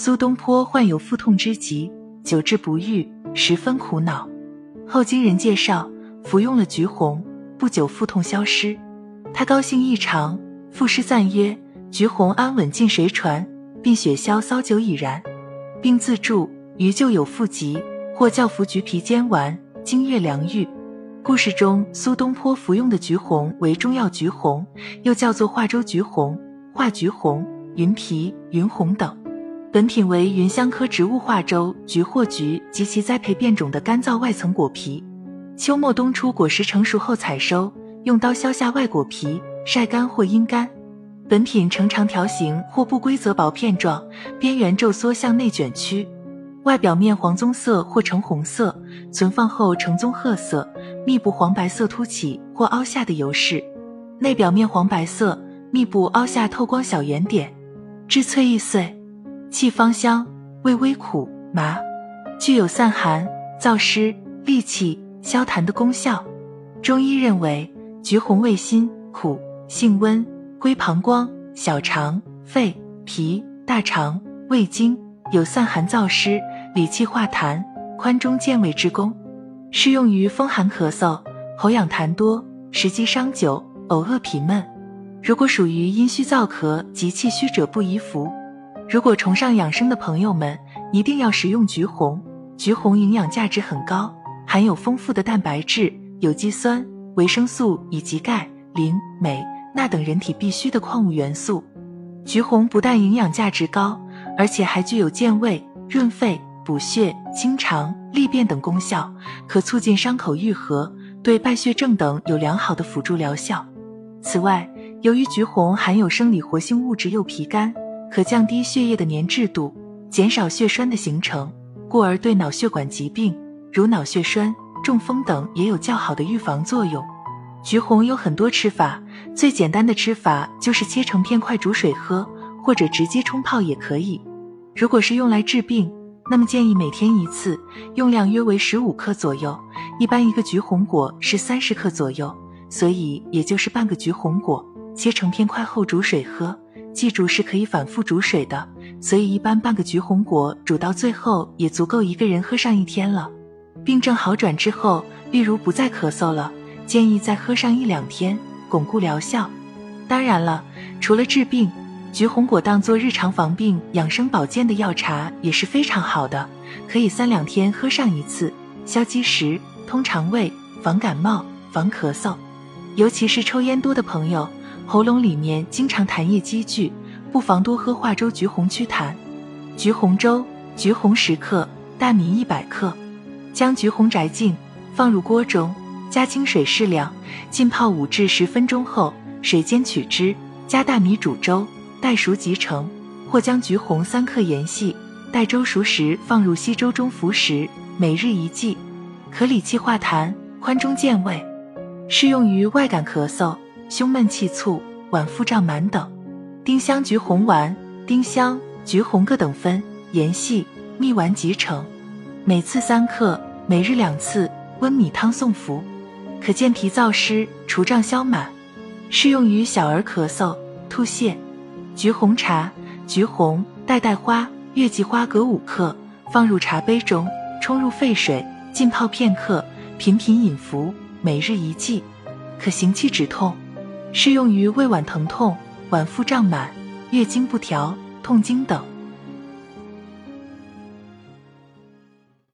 苏东坡患有腹痛之疾，久治不愈，十分苦恼。后经人介绍，服用了橘红，不久腹痛消失。他高兴异常，赋诗赞曰：“橘红安稳尽谁传？并雪消骚酒已然。”并自注：“余旧有腹疾，或教服橘皮煎丸，经月良愈。”故事中，苏东坡服用的橘红为中药橘红，又叫做化州橘红、化橘红、云皮、云红等。本品为芸香科植物化州橘或橘及其栽培变种的干燥外层果皮。秋末冬初果实成熟后采收，用刀削下外果皮，晒干或阴干。本品呈长条形或不规则薄片状，边缘皱缩向内卷曲，外表面黄棕色或橙红色，存放后呈棕褐色，密布黄白色凸起或凹下的油饰，内表面黄白色，密布凹下透光小圆点，质脆易碎。气芳香，味微苦麻，具有散寒、燥湿、利气、消痰的功效。中医认为，橘红味辛苦，性温，归膀胱、小肠、肺、脾、大肠、胃经，有散寒燥湿、理气化痰、宽中健胃之功，适用于风寒咳嗽、喉痒痰多、食积伤久、呕恶痞闷。如果属于阴虚燥咳及气虚者，不宜服。如果崇尚养生的朋友们，一定要食用橘红。橘红营养价值很高，含有丰富的蛋白质、有机酸、维生素以及钙、磷、镁、钠等人体必需的矿物元素。橘红不但营养价值高，而且还具有健胃、润肺、补血、清肠、利便等功效，可促进伤口愈合，对败血症等有良好的辅助疗效。此外，由于橘红含有生理活性物质柚皮苷。可降低血液的粘滞度，减少血栓的形成，故而对脑血管疾病如脑血栓、中风等也有较好的预防作用。橘红有很多吃法，最简单的吃法就是切成片块煮水喝，或者直接冲泡也可以。如果是用来治病，那么建议每天一次，用量约为十五克左右。一般一个橘红果是三十克左右，所以也就是半个橘红果切成片块后煮水喝。记住是可以反复煮水的，所以一般半个橘红果煮到最后也足够一个人喝上一天了。病症好转之后，例如不再咳嗽了，建议再喝上一两天，巩固疗效。当然了，除了治病，橘红果当做日常防病、养生保健的药茶也是非常好的，可以三两天喝上一次，消积食、通肠胃、防感冒、防咳嗽，尤其是抽烟多的朋友。喉咙里面经常痰液积聚，不妨多喝化州橘红祛痰。橘红粥：橘红十克，大米一百克。将橘红摘净，放入锅中，加清水适量，浸泡五至十分钟后，水煎取汁，加大米煮粥，待熟即成。或将橘红三克研细，待粥熟时放入稀粥中服食，每日一剂，可理气化痰、宽中健胃，适用于外感咳嗽。胸闷气促、脘腹胀满等，丁香橘红丸、丁香、橘红各等分，研细蜜丸即成，每次三克，每日两次，温米汤送服，可健脾燥湿、除胀消满，适用于小儿咳嗽、吐泻。橘红茶：橘红、代代花、月季花各五克，放入茶杯中，冲入沸水，浸泡片刻，频频饮服，每日一剂，可行气止痛。适用于胃脘疼痛、脘腹胀满、月经不调、痛经等。